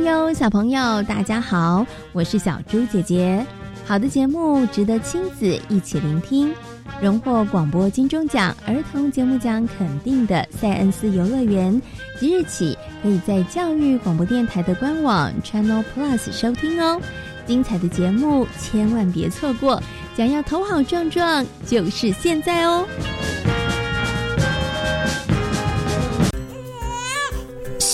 朋友、小朋友，大家好，我是小猪姐姐。好的节目值得亲子一起聆听。荣获广播金钟奖儿童节目奖肯定的塞恩斯游乐园，即日起可以在教育广播电台的官网 Channel Plus 收听哦。精彩的节目千万别错过，想要头好壮壮，就是现在哦！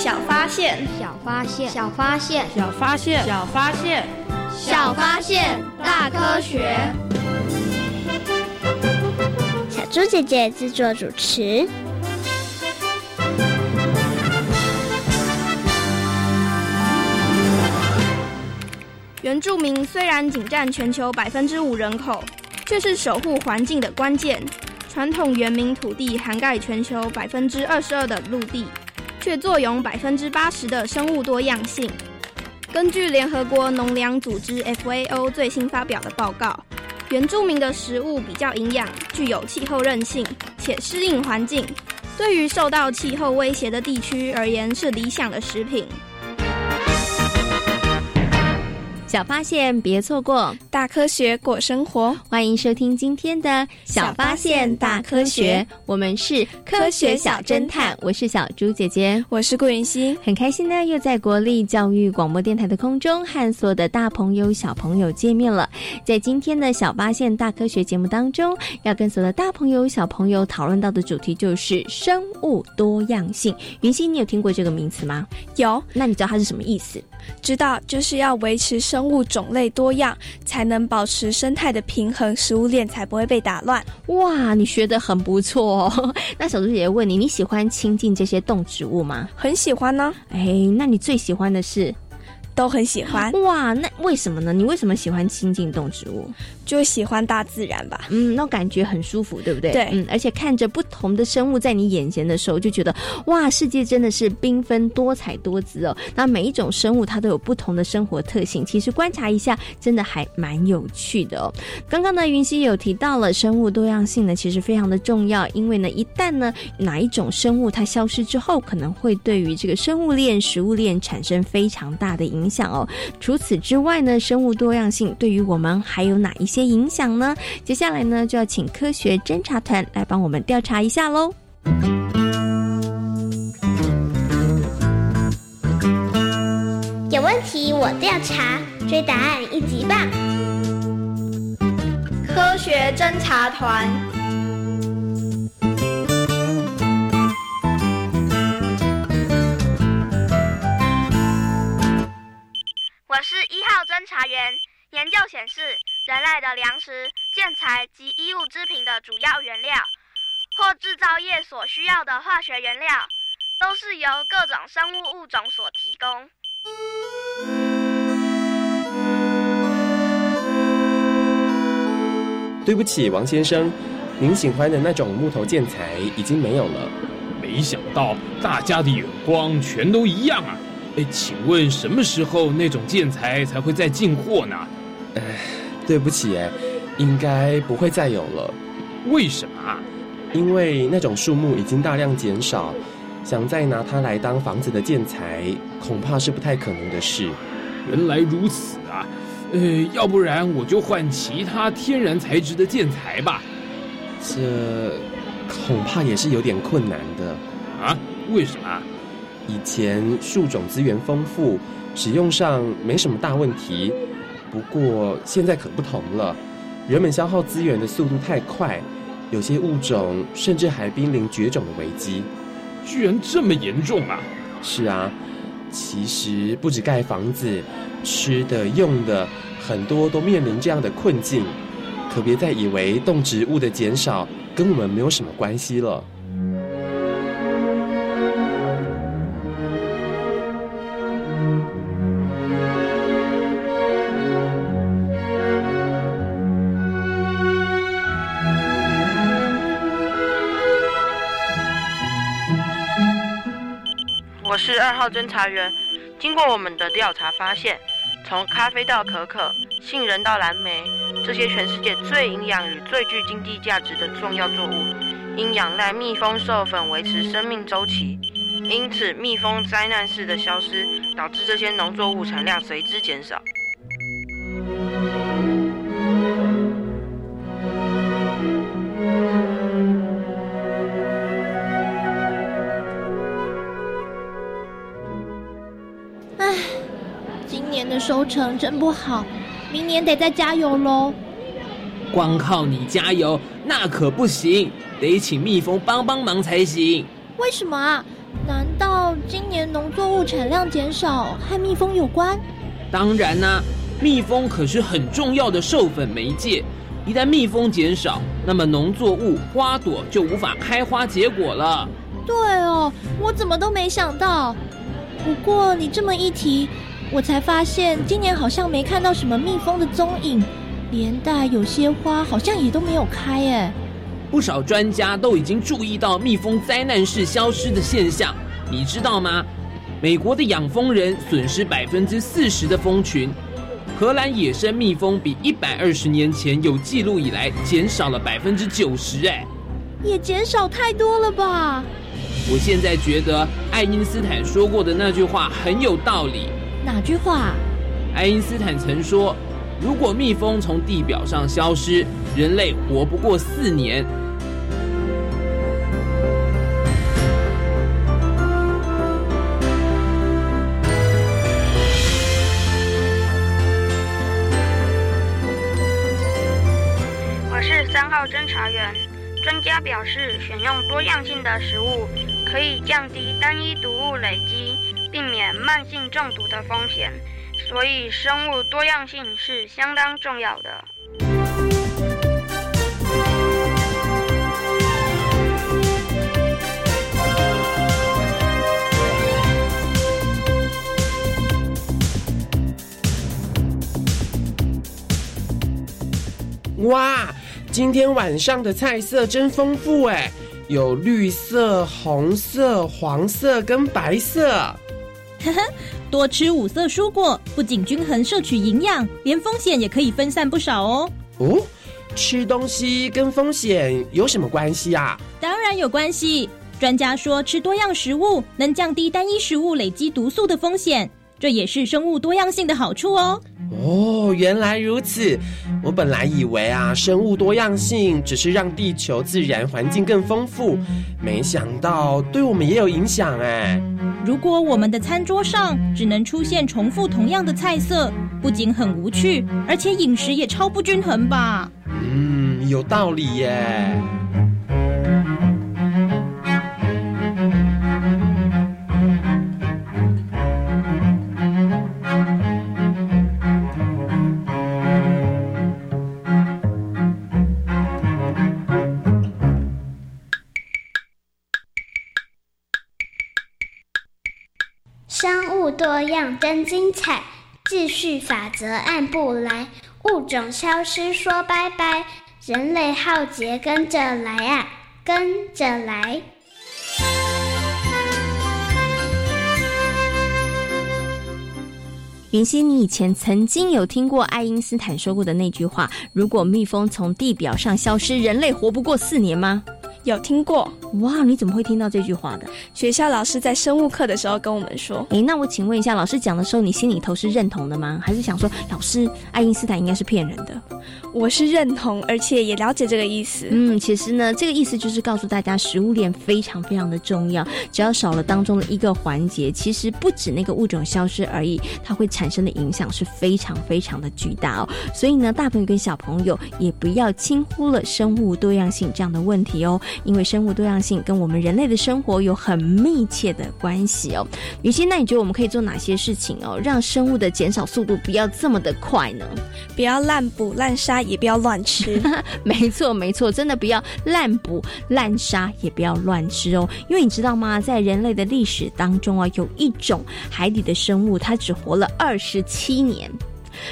小发现，小发现，小发现，小发现，小发现，小发现，大科学。小猪姐姐制作主持。原住民虽然仅占全球百分之五人口，却是守护环境的关键。传统原民土地涵盖全球百分之二十二的陆地。却坐拥百分之八十的生物多样性。根据联合国农粮组织 （FAO） 最新发表的报告，原住民的食物比较营养，具有气候韧性，且适应环境，对于受到气候威胁的地区而言是理想的食品。小发现，别错过大科学过生活。欢迎收听今天的《小发现大科学》，我们是科学小侦探。我是小猪姐姐，我是顾云熙，很开心呢，又在国立教育广播电台的空中和所有的大朋友、小朋友见面了。在今天的小发现大科学节目当中，要跟所有的大朋友、小朋友讨论到的主题就是生物多样性。云熙，你有听过这个名词吗？有，那你知道它是什么意思？知道，就是要维持生物种类多样，才能保持生态的平衡，食物链才不会被打乱。哇，你学的很不错哦。那小猪姐姐问你，你喜欢亲近这些动植物吗？很喜欢呢。哎，那你最喜欢的是？都很喜欢。哇，那为什么呢？你为什么喜欢亲近动植物？就喜欢大自然吧，嗯，那感觉很舒服，对不对？对，嗯，而且看着不同的生物在你眼前的时候，就觉得哇，世界真的是缤纷多彩多姿哦。那每一种生物它都有不同的生活特性，其实观察一下，真的还蛮有趣的哦。刚刚呢，云溪有提到了生物多样性呢，其实非常的重要，因为呢，一旦呢哪一种生物它消失之后，可能会对于这个生物链、食物链产生非常大的影响哦。除此之外呢，生物多样性对于我们还有哪一些影响呢？接下来呢就要请科学侦查团来帮我们调查一下喽。有问题我调查追答案一级棒。科学侦查团。我是一号侦查员研究显示的粮食、建材及衣物织品的主要原料，或制造业所需要的化学原料，都是由各种生物物种所提供。对不起，王先生，您喜欢的那种木头建材已经没有了。没想到大家的眼光全都一样啊！哎，请问什么时候那种建材才会再进货呢？哎，对不起，哎，应该不会再有了。为什么啊？因为那种树木已经大量减少，想再拿它来当房子的建材，恐怕是不太可能的事。原来如此啊！呃，要不然我就换其他天然材质的建材吧。这恐怕也是有点困难的啊？为什么？以前树种资源丰富，使用上没什么大问题。不过现在可不同了，人们消耗资源的速度太快，有些物种甚至还濒临绝种的危机。居然这么严重啊！是啊，其实不止盖房子，吃的、用的，很多都面临这样的困境。可别再以为动植物的减少跟我们没有什么关系了。二号侦查员。经过我们的调查发现，从咖啡到可可、杏仁到蓝莓，这些全世界最营养与最具经济价值的重要作物，因仰赖蜜蜂授粉维持生命周期，因此蜜蜂灾难式的消失，导致这些农作物产量随之减少。收成真不好，明年得再加油喽。光靠你加油那可不行，得请蜜蜂帮帮忙才行。为什么啊？难道今年农作物产量减少和蜜蜂有关？当然啦，蜜蜂可是很重要的授粉媒介。一旦蜜蜂减少，那么农作物花朵就无法开花结果了。对哦，我怎么都没想到。不过你这么一提，我才发现今年好像没看到什么蜜蜂的踪影，连带有些花好像也都没有开哎。不少专家都已经注意到蜜蜂灾难式消失的现象，你知道吗？美国的养蜂人损失百分之四十的蜂群，荷兰野生蜜蜂比一百二十年前有记录以来减少了百分之九十，哎，也减少太多了吧？我现在觉得爱因斯坦说过的那句话很有道理。哪句话？爱因斯坦曾说，如果蜜蜂从地表上消失，人类活不过四年。我是三号侦查员。专家表示，选用多样性的食物可以降低单一毒物累积，避免慢性中毒的风险，所以生物多样性是相当重要的。哇！今天晚上的菜色真丰富哎，有绿色、红色、黄色跟白色。呵呵，多吃五色蔬果，不仅均衡摄取营养，连风险也可以分散不少哦。哦，吃东西跟风险有什么关系啊？当然有关系。专家说，吃多样食物能降低单一食物累积毒素的风险。这也是生物多样性的好处哦。哦，原来如此。我本来以为啊，生物多样性只是让地球自然环境更丰富，没想到对我们也有影响哎。如果我们的餐桌上只能出现重复同样的菜色，不仅很无趣，而且饮食也超不均衡吧？嗯，有道理耶。生物多样真精彩，秩序法则按不来，物种消失说拜拜，人类浩劫跟着来啊，跟着来。云溪，你以前曾经有听过爱因斯坦说过的那句话：“如果蜜蜂从地表上消失，人类活不过四年吗？”有听过哇？你怎么会听到这句话的？学校老师在生物课的时候跟我们说。诶，那我请问一下，老师讲的时候，你心里头是认同的吗？还是想说，老师爱因斯坦应该是骗人的？我是认同，而且也了解这个意思。嗯，其实呢，这个意思就是告诉大家，食物链非常非常的重要。只要少了当中的一个环节，其实不止那个物种消失而已，它会产生的影响是非常非常的巨大哦。所以呢，大朋友跟小朋友也不要轻忽了生物多样性这样的问题哦。因为生物多样性跟我们人类的生活有很密切的关系哦。雨欣，那你觉得我们可以做哪些事情哦，让生物的减少速度不要这么的快呢？不要滥捕滥杀，也不要乱吃。没错，没错，真的不要滥捕滥杀，也不要乱吃哦。因为你知道吗，在人类的历史当中啊，有一种海底的生物，它只活了二十七年。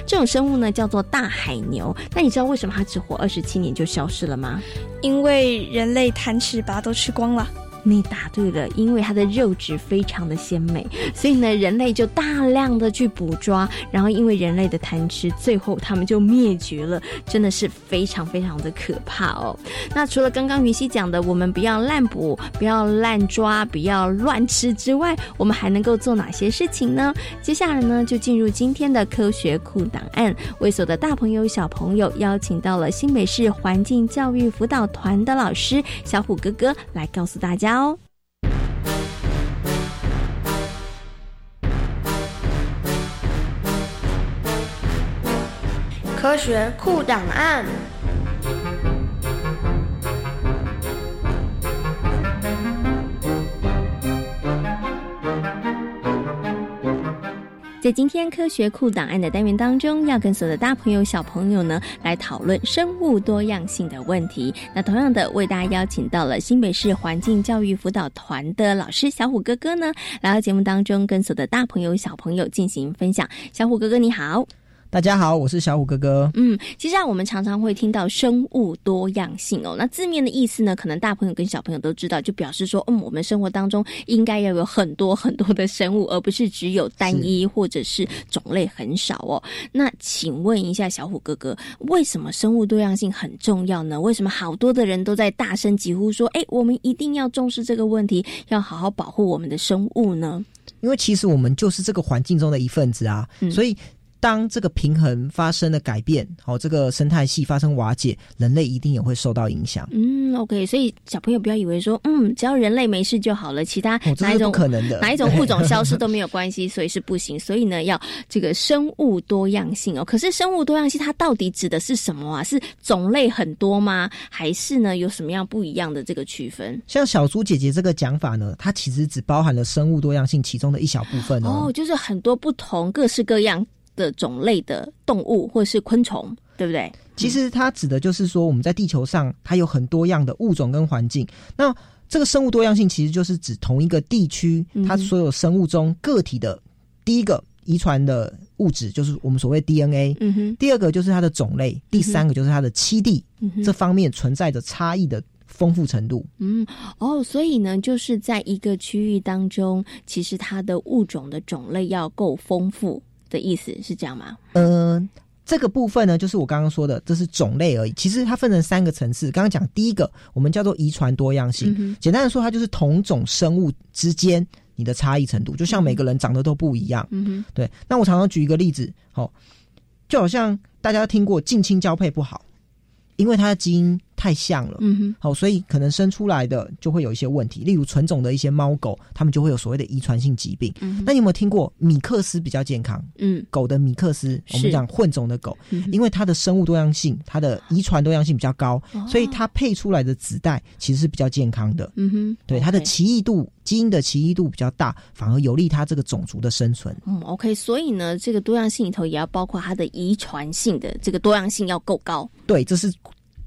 这种生物呢，叫做大海牛。那你知道为什么它只活二十七年就消失了吗？因为人类贪吃，把它都吃光了。你答对了，因为它的肉质非常的鲜美，所以呢，人类就大量的去捕抓，然后因为人类的贪吃，最后他们就灭绝了，真的是非常非常的可怕哦。那除了刚刚云溪讲的，我们不要滥捕、不要滥抓、不要乱吃之外，我们还能够做哪些事情呢？接下来呢，就进入今天的科学库档案，为所的大朋友小朋友邀请到了新北市环境教育辅导团的老师小虎哥哥来告诉大家。科学库档案。在今天科学库档案的单元当中，要跟所有的大朋友、小朋友呢来讨论生物多样性的问题。那同样的，为大家邀请到了新北市环境教育辅导团的老师小虎哥哥呢，来到节目当中，跟所有的大朋友、小朋友进行分享。小虎哥哥，你好。大家好，我是小虎哥哥。嗯，其实啊，我们常常会听到生物多样性哦。那字面的意思呢，可能大朋友跟小朋友都知道，就表示说，嗯，我们生活当中应该要有很多很多的生物，而不是只有单一或者是种类很少哦。那请问一下，小虎哥哥，为什么生物多样性很重要呢？为什么好多的人都在大声疾呼说，哎，我们一定要重视这个问题，要好好保护我们的生物呢？因为其实我们就是这个环境中的一份子啊，所以。当这个平衡发生了改变，好，这个生态系发生瓦解，人类一定也会受到影响。嗯，OK，所以小朋友不要以为说，嗯，只要人类没事就好了，其他哪一种可能的，哪一种物种消失都没有关系，所以是不行。所以呢，要这个生物多样性哦。可是生物多样性它到底指的是什么啊？是种类很多吗？还是呢有什么样不一样的这个区分？像小猪姐姐这个讲法呢，它其实只包含了生物多样性其中的一小部分哦，就是很多不同、各式各样。的种类的动物或是昆虫，对不对？其实它指的就是说，我们在地球上它有很多样的物种跟环境。那这个生物多样性其实就是指同一个地区它所有生物中个体的第一个遗传的物质，就是我们所谓 DNA。嗯哼。第二个就是它的种类，第三个就是它的栖地，这方面存在着差异的丰富程度。嗯哦，所以呢，就是在一个区域当中，其实它的物种的种类要够丰富。的意思是这样吗？嗯，这个部分呢，就是我刚刚说的，这是种类而已。其实它分成三个层次。刚刚讲第一个，我们叫做遗传多样性。简单的说，它就是同种生物之间你的差异程度，就像每个人长得都不一样。嗯哼，对。那我常常举一个例子，哦，就好像大家听过近亲交配不好，因为它的基因。太像了，嗯哼，好，所以可能生出来的就会有一些问题，例如纯种的一些猫狗，它们就会有所谓的遗传性疾病。嗯，那你有没有听过米克斯比较健康？嗯，狗的米克斯，我们讲混种的狗，因为它的生物多样性，它的遗传多样性比较高，所以它配出来的子代其实是比较健康的。嗯哼，对，它的奇异度，基因的奇异度比较大，反而有利它这个种族的生存。嗯，OK，所以呢，这个多样性里头也要包括它的遗传性的这个多样性要够高。对，这是。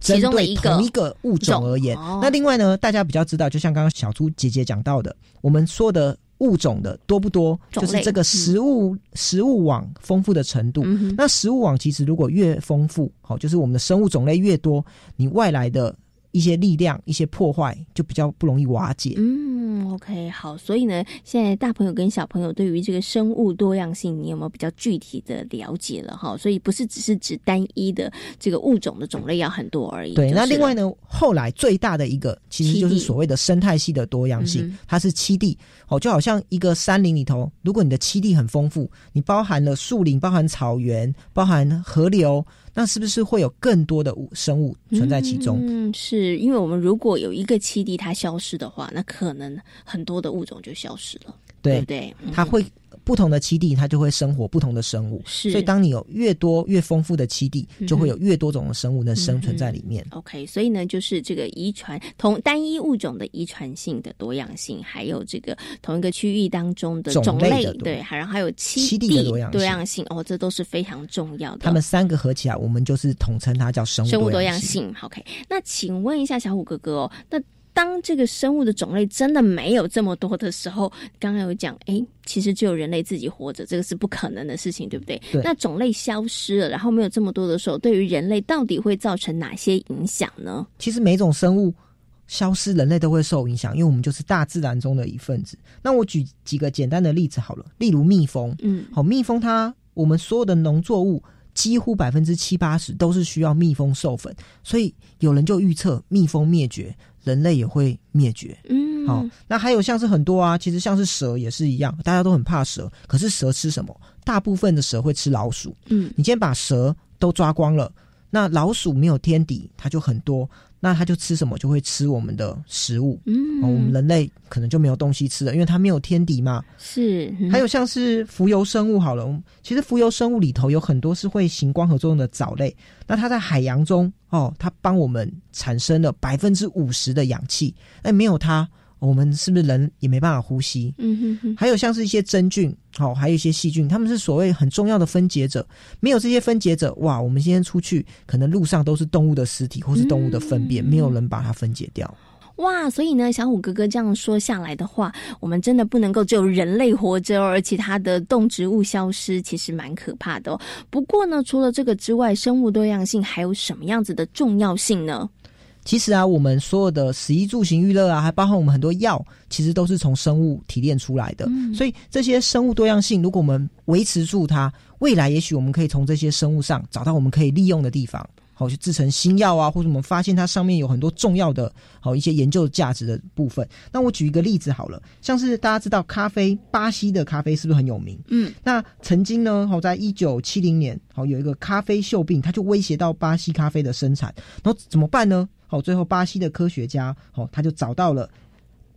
其中的一个同一个物种而言，那另外呢，大家比较知道，就像刚刚小猪姐姐讲到的，我们说的物种的多不多，就是这个食物食物网丰富的程度。那食物网其实如果越丰富，好，就是我们的生物种类越多，你外来的。一些力量、一些破坏就比较不容易瓦解。嗯，OK，好。所以呢，现在大朋友跟小朋友对于这个生物多样性，你有没有比较具体的了解了？哈，所以不是只是指单一的这个物种的种类要很多而已。对，那另外呢，后来最大的一个其实就是所谓的生态系的多样性，它是栖地。哦，就好像一个山林里头，如果你的栖地很丰富，你包含了树林、包含草原、包含河流。那是不是会有更多的生物存在其中？嗯，是因为我们如果有一个栖地它消失的话，那可能很多的物种就消失了，对不对？它会。不同的栖地，它就会生活不同的生物。是，所以当你有越多越丰富的栖地，就会有越多种的生物能生存在里面。OK，所以呢，就是这个遗传同单一物种的遗传性的多样性，还有这个同一个区域当中的种类，对，还然后还有栖地的多样性，哦，这都是非常重要的。它们三个合起来，我们就是统称它叫生物生物多样性。OK，那请问一下小虎哥哥哦，那。当这个生物的种类真的没有这么多的时候，刚刚有讲，哎，其实只有人类自己活着，这个是不可能的事情，对不对？对。那种类消失了，然后没有这么多的时候，对于人类到底会造成哪些影响呢？其实每种生物消失，人类都会受影响，因为我们就是大自然中的一份子。那我举几个简单的例子好了，例如蜜蜂，嗯，好，蜜蜂它我们所有的农作物几乎百分之七八十都是需要蜜蜂授粉，所以有人就预测蜜蜂灭绝。人类也会灭绝，嗯，好，那还有像是很多啊，其实像是蛇也是一样，大家都很怕蛇，可是蛇吃什么？大部分的蛇会吃老鼠，嗯，你今天把蛇都抓光了，那老鼠没有天敌，它就很多，那它就吃什么？就会吃我们的食物，嗯，我们人类可能就没有东西吃了，因为它没有天敌嘛。是，还有像是浮游生物，好了，其实浮游生物里头有很多是会行光合作用的藻类，那它在海洋中。哦，它帮我们产生了百分之五十的氧气，哎，没有它，我们是不是人也没办法呼吸？嗯哼哼。还有像是一些真菌，好，还有一些细菌，他们是所谓很重要的分解者，没有这些分解者，哇，我们今天出去，可能路上都是动物的尸体或是动物的粪便，没有人把它分解掉。哇，所以呢，小虎哥哥这样说下来的话，我们真的不能够只有人类活着，而其他的动植物消失，其实蛮可怕的哦。不过呢，除了这个之外，生物多样性还有什么样子的重要性呢？其实啊，我们所有的食衣住行娱乐啊，还包含我们很多药，其实都是从生物提炼出来的。所以这些生物多样性，如果我们维持住它，未来也许我们可以从这些生物上找到我们可以利用的地方。好，去制成新药啊，或者我们发现它上面有很多重要的，好一些研究价值的部分。那我举一个例子好了，像是大家知道咖啡，巴西的咖啡是不是很有名？嗯，那曾经呢，好在一九七零年，好有一个咖啡锈病，它就威胁到巴西咖啡的生产，然后怎么办呢？好，最后巴西的科学家，好他就找到了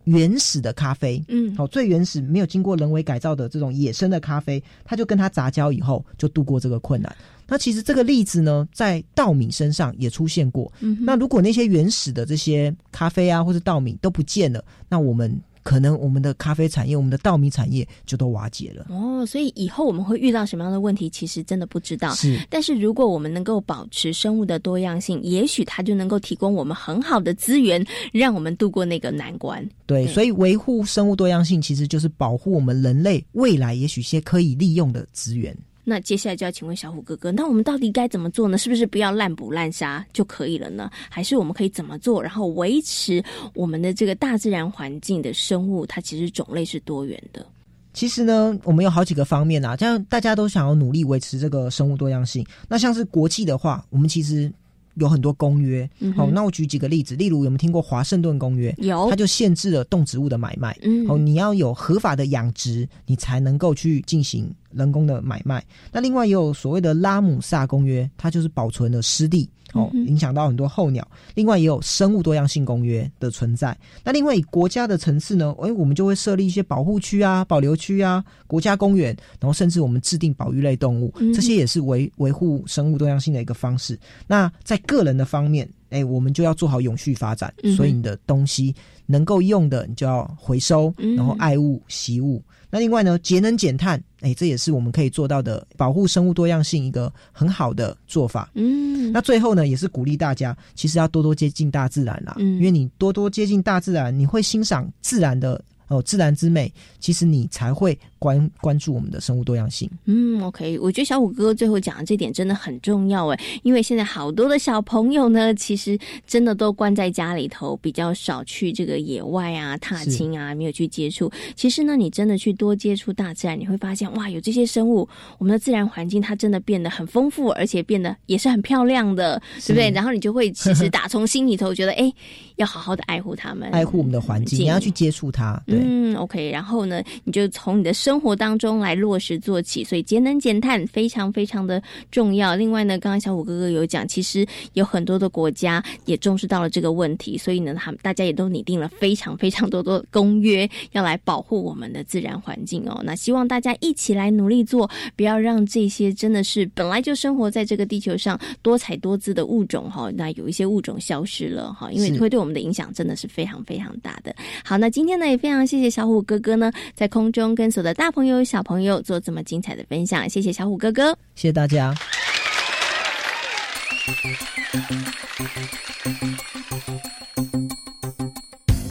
原始的咖啡，嗯，好最原始没有经过人为改造的这种野生的咖啡，他就跟它杂交以后，就度过这个困难。那其实这个例子呢，在稻米身上也出现过。那如果那些原始的这些咖啡啊，或者稻米都不见了，那我们可能我们的咖啡产业、我们的稻米产业就都瓦解了。哦，所以以后我们会遇到什么样的问题，其实真的不知道。是，但是如果我们能够保持生物的多样性，也许它就能够提供我们很好的资源，让我们度过那个难关。对，所以维护生物多样性，其实就是保护我们人类未来也许些可以利用的资源。那接下来就要请问小虎哥哥，那我们到底该怎么做呢？是不是不要滥捕滥杀就可以了呢？还是我们可以怎么做，然后维持我们的这个大自然环境的生物，它其实种类是多元的？其实呢，我们有好几个方面啊，这样大家都想要努力维持这个生物多样性。那像是国际的话，我们其实。有很多公约，好，那我举几个例子，例如有没有听过华盛顿公约？有，它就限制了动植物的买卖，嗯，哦，你要有合法的养殖，你才能够去进行人工的买卖。那另外也有所谓的拉姆萨公约，它就是保存了湿地。哦，影响到很多候鸟。另外也有生物多样性公约的存在。那另外以国家的层次呢，哎，我们就会设立一些保护区啊、保留区啊、国家公园，然后甚至我们制定保育类动物，这些也是维维护生物多样性的一个方式。那在个人的方面，哎，我们就要做好永续发展。所以你的东西能够用的，你就要回收，然后爱物惜物。那另外呢，节能减碳，哎，这也是我们可以做到的保护生物多样性一个很好的做法。嗯，那最后呢，也是鼓励大家，其实要多多接近大自然啦。嗯，因为你多多接近大自然，你会欣赏自然的哦，自然之美，其实你才会关关注我们的生物多样性。嗯，OK，我觉得小虎哥哥最后讲的这点真的很重要哎，因为现在好多的小朋友呢，其实真的都关在家里头，比较少去这个野外啊、踏青啊，没有去接触。其实呢，你真的去多接触大自然，你会发现哇，有这些生物，我们的自然环境它真的变得很丰富，而且变得也是很漂亮的，对不对？然后你就会其实打从心里头觉得，哎，要好好的爱护它们，爱护我们的环境，你要去接触它。嗯，OK，然后呢，你就从你的生生活当中来落实做起，所以节能减碳非常非常的重要。另外呢，刚刚小虎哥哥有讲，其实有很多的国家也重视到了这个问题，所以呢，他们大家也都拟定了非常非常多的公约，要来保护我们的自然环境哦。那希望大家一起来努力做，不要让这些真的是本来就生活在这个地球上多彩多姿的物种哈，那有一些物种消失了哈，因为会对我们的影响真的是非常非常大的。好，那今天呢也非常谢谢小虎哥哥呢，在空中跟所有的大朋友小朋友做这么精彩的分享，谢谢小虎哥哥，谢谢大家。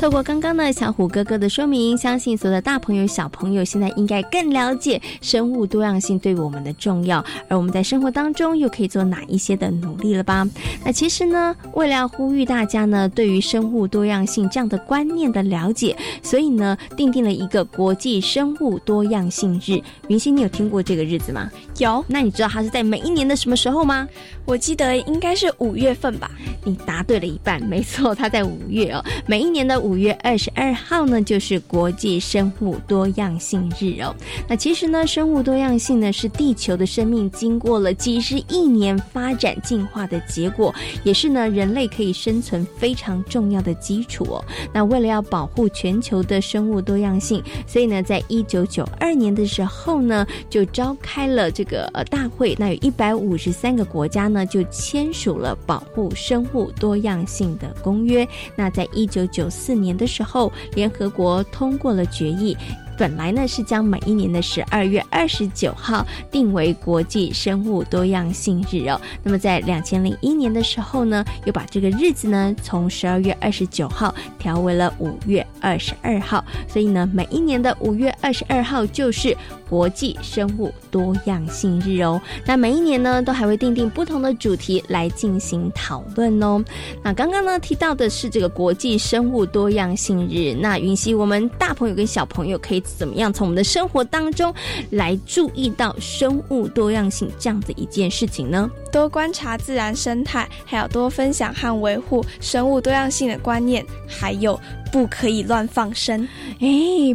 透过刚刚的小虎哥哥的说明，相信所有的大朋友、小朋友现在应该更了解生物多样性对我们的重要，而我们在生活当中又可以做哪一些的努力了吧？那其实呢，为了要呼吁大家呢，对于生物多样性这样的观念的了解，所以呢，定定了一个国际生物多样性日。云溪，你有听过这个日子吗？有。那你知道它是在每一年的什么时候吗？我记得应该是五月份吧。你答对了一半，没错，它在五月哦。每一年的五月二十二号呢，就是国际生物多样性日哦。那其实呢，生物多样性呢是地球的生命经过了几十亿年发展进化的结果，也是呢人类可以生存非常重要的基础哦。那为了要保护全球的生物多样性，所以呢，在一九九二年的时候呢，就召开了这个呃大会。那有一百五十三个国家呢，就签署了保护生物多样性的公约。那在一九九四年的时候，联合国通过了决议。本来呢是将每一年的十二月二十九号定为国际生物多样性日哦。那么在两千零一年的时候呢，又把这个日子呢从十二月二十九号调为了五月二十二号。所以呢，每一年的五月二十二号就是国际生物多样性日哦。那每一年呢，都还会定定不同的主题来进行讨论哦。那刚刚呢提到的是这个国际生物多样性日，那云溪我们大朋友跟小朋友可以。怎么样从我们的生活当中来注意到生物多样性这样的一件事情呢？多观察自然生态，还有多分享和维护生物多样性的观念，还有不可以乱放生。哎，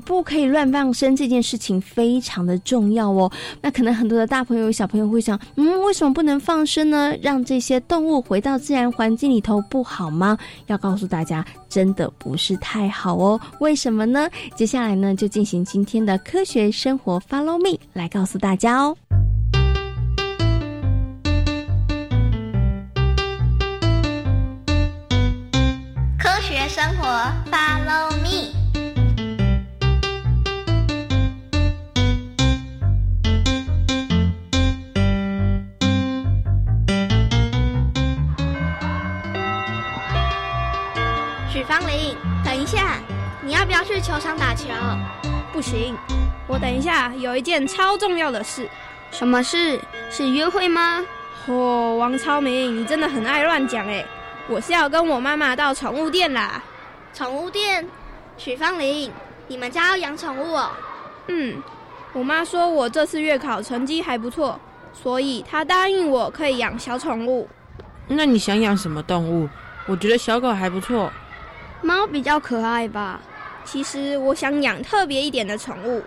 不可以乱放生这件事情非常的重要哦。那可能很多的大朋友、小朋友会想，嗯，为什么不能放生呢？让这些动物回到自然环境里头不好吗？要告诉大家，真的不是太好哦。为什么呢？接下来呢，就进行今天的科学生活 Follow Me 来告诉大家哦。生活，Follow me。许芳玲，等一下，你要不要去球场打球？不行，我等一下有一件超重要的事。什么事？是约会吗？哦，王超明，你真的很爱乱讲哎。我是要跟我妈妈到宠物店啦。宠物店，许芳玲，你们家要养宠物哦？嗯，我妈说我这次月考成绩还不错，所以她答应我可以养小宠物。那你想养什么动物？我觉得小狗还不错。猫比较可爱吧？其实我想养特别一点的宠物。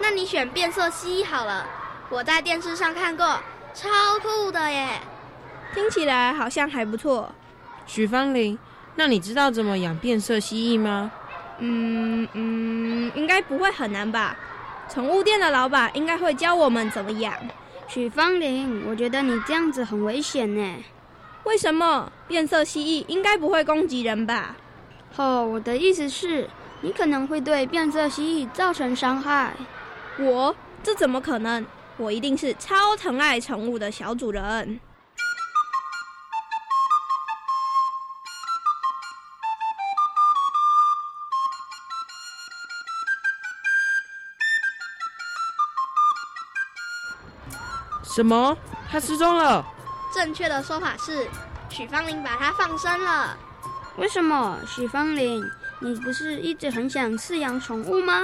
那你选变色蜥蜴好了，我在电视上看过，超酷的耶！听起来好像还不错。许芳玲，那你知道怎么养变色蜥蜴吗？嗯嗯，应该不会很难吧？宠物店的老板应该会教我们怎么养。许芳玲，我觉得你这样子很危险呢。为什么？变色蜥蜴应该不会攻击人吧？哦，我的意思是，你可能会对变色蜥蜴造成伤害。我？这怎么可能？我一定是超疼爱宠物的小主人。什么？他失踪了？正确的说法是，许芳玲把他放生了。为什么？许芳玲，你不是一直很想饲养宠物吗？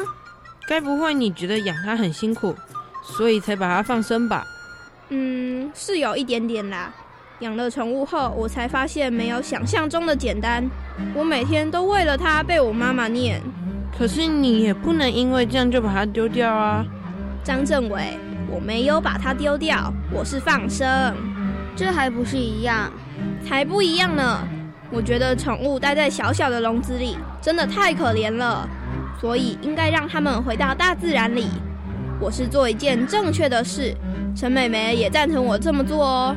该不会你觉得养它很辛苦，所以才把它放生吧？嗯，是有一点点啦。养了宠物后，我才发现没有想象中的简单。我每天都为了它被我妈妈念。可是你也不能因为这样就把它丢掉啊，张政伟，我没有把它丢掉，我是放生，这还不是一样？才不一样呢！我觉得宠物待在小小的笼子里真的太可怜了，所以应该让它们回到大自然里。我是做一件正确的事，陈美美也赞成我这么做哦。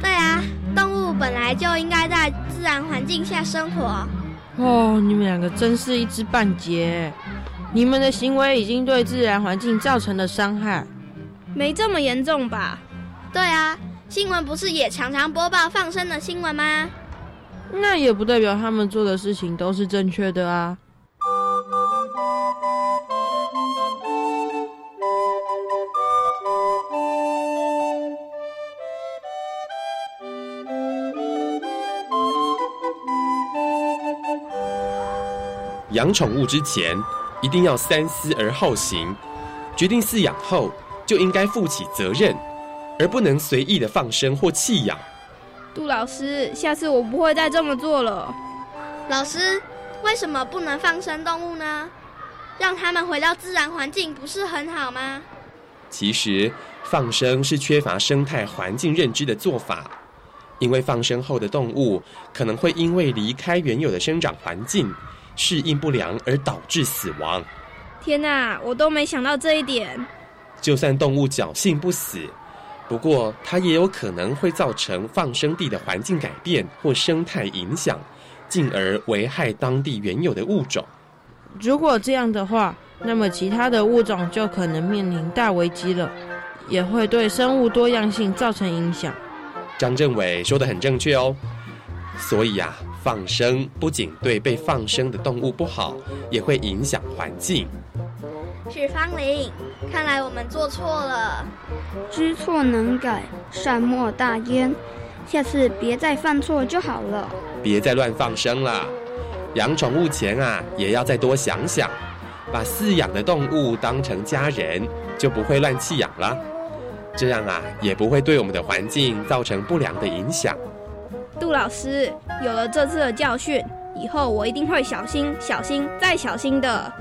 对啊，动物本来就应该在自然环境下生活。哦，你们两个真是一知半解！你们的行为已经对自然环境造成了伤害，没这么严重吧？对啊，新闻不是也常常播报放生的新闻吗？那也不代表他们做的事情都是正确的啊。养宠物之前，一定要三思而后行。决定饲养后，就应该负起责任，而不能随意的放生或弃养。杜老师，下次我不会再这么做了。老师，为什么不能放生动物呢？让它们回到自然环境不是很好吗？其实，放生是缺乏生态环境认知的做法，因为放生后的动物可能会因为离开原有的生长环境。适应不良而导致死亡。天哪，我都没想到这一点。就算动物侥幸不死，不过它也有可能会造成放生地的环境改变或生态影响，进而危害当地原有的物种。如果这样的话，那么其他的物种就可能面临大危机了，也会对生物多样性造成影响。张政委说的很正确哦。所以呀。放生不仅对被放生的动物不好，也会影响环境。许芳玲，看来我们做错了。知错能改，善莫大焉。下次别再犯错就好了。别再乱放生了。养宠物前啊，也要再多想想，把饲养的动物当成家人，就不会乱弃养了。这样啊，也不会对我们的环境造成不良的影响。杜老师，有了这次的教训，以后我一定会小心、小心再小心的。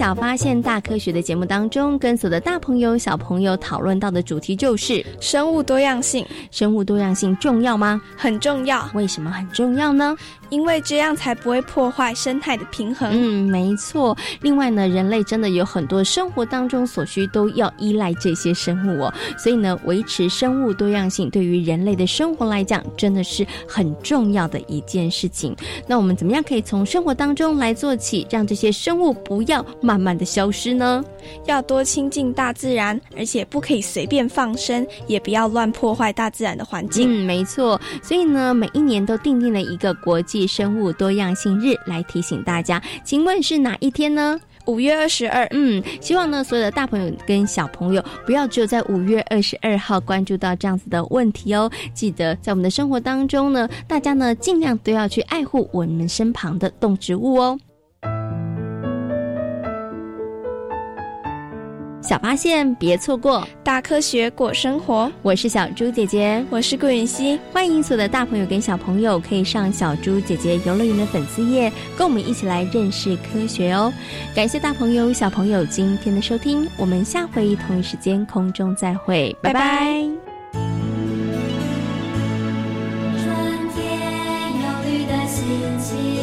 小发现大科学的节目当中，跟所有的大朋友、小朋友讨论到的主题就是生物多样性。生物多样性重要吗？很重要。为什么很重要呢？因为这样才不会破坏生态的平衡。嗯，没错。另外呢，人类真的有很多生活当中所需都要依赖这些生物哦。所以呢，维持生物多样性对于人类的生活来讲，真的是很重要的一件事情。那我们怎么样可以从生活当中来做起，让这些生物不要慢慢的消失呢？要多亲近大自然，而且不可以随便放生，也不要乱破坏大自然的环境。嗯，没错。所以呢，每一年都定定了一个国际生物多样性日来提醒大家。请问是哪一天呢？五月二十二。嗯，希望呢，所有的大朋友跟小朋友不要只有在五月二十二号关注到这样子的问题哦。记得在我们的生活当中呢，大家呢尽量都要去爱护我们身旁的动植物哦。小发现别错过。大科学过生活。我是小猪姐姐。我是顾云熙。欢迎所有的大朋友跟小朋友可以上小猪姐姐游乐园的粉丝页跟我们一起来认识科学哦。感谢大朋友小朋友今天的收听我们下回同一时间空中再会拜拜。春天有绿的心情。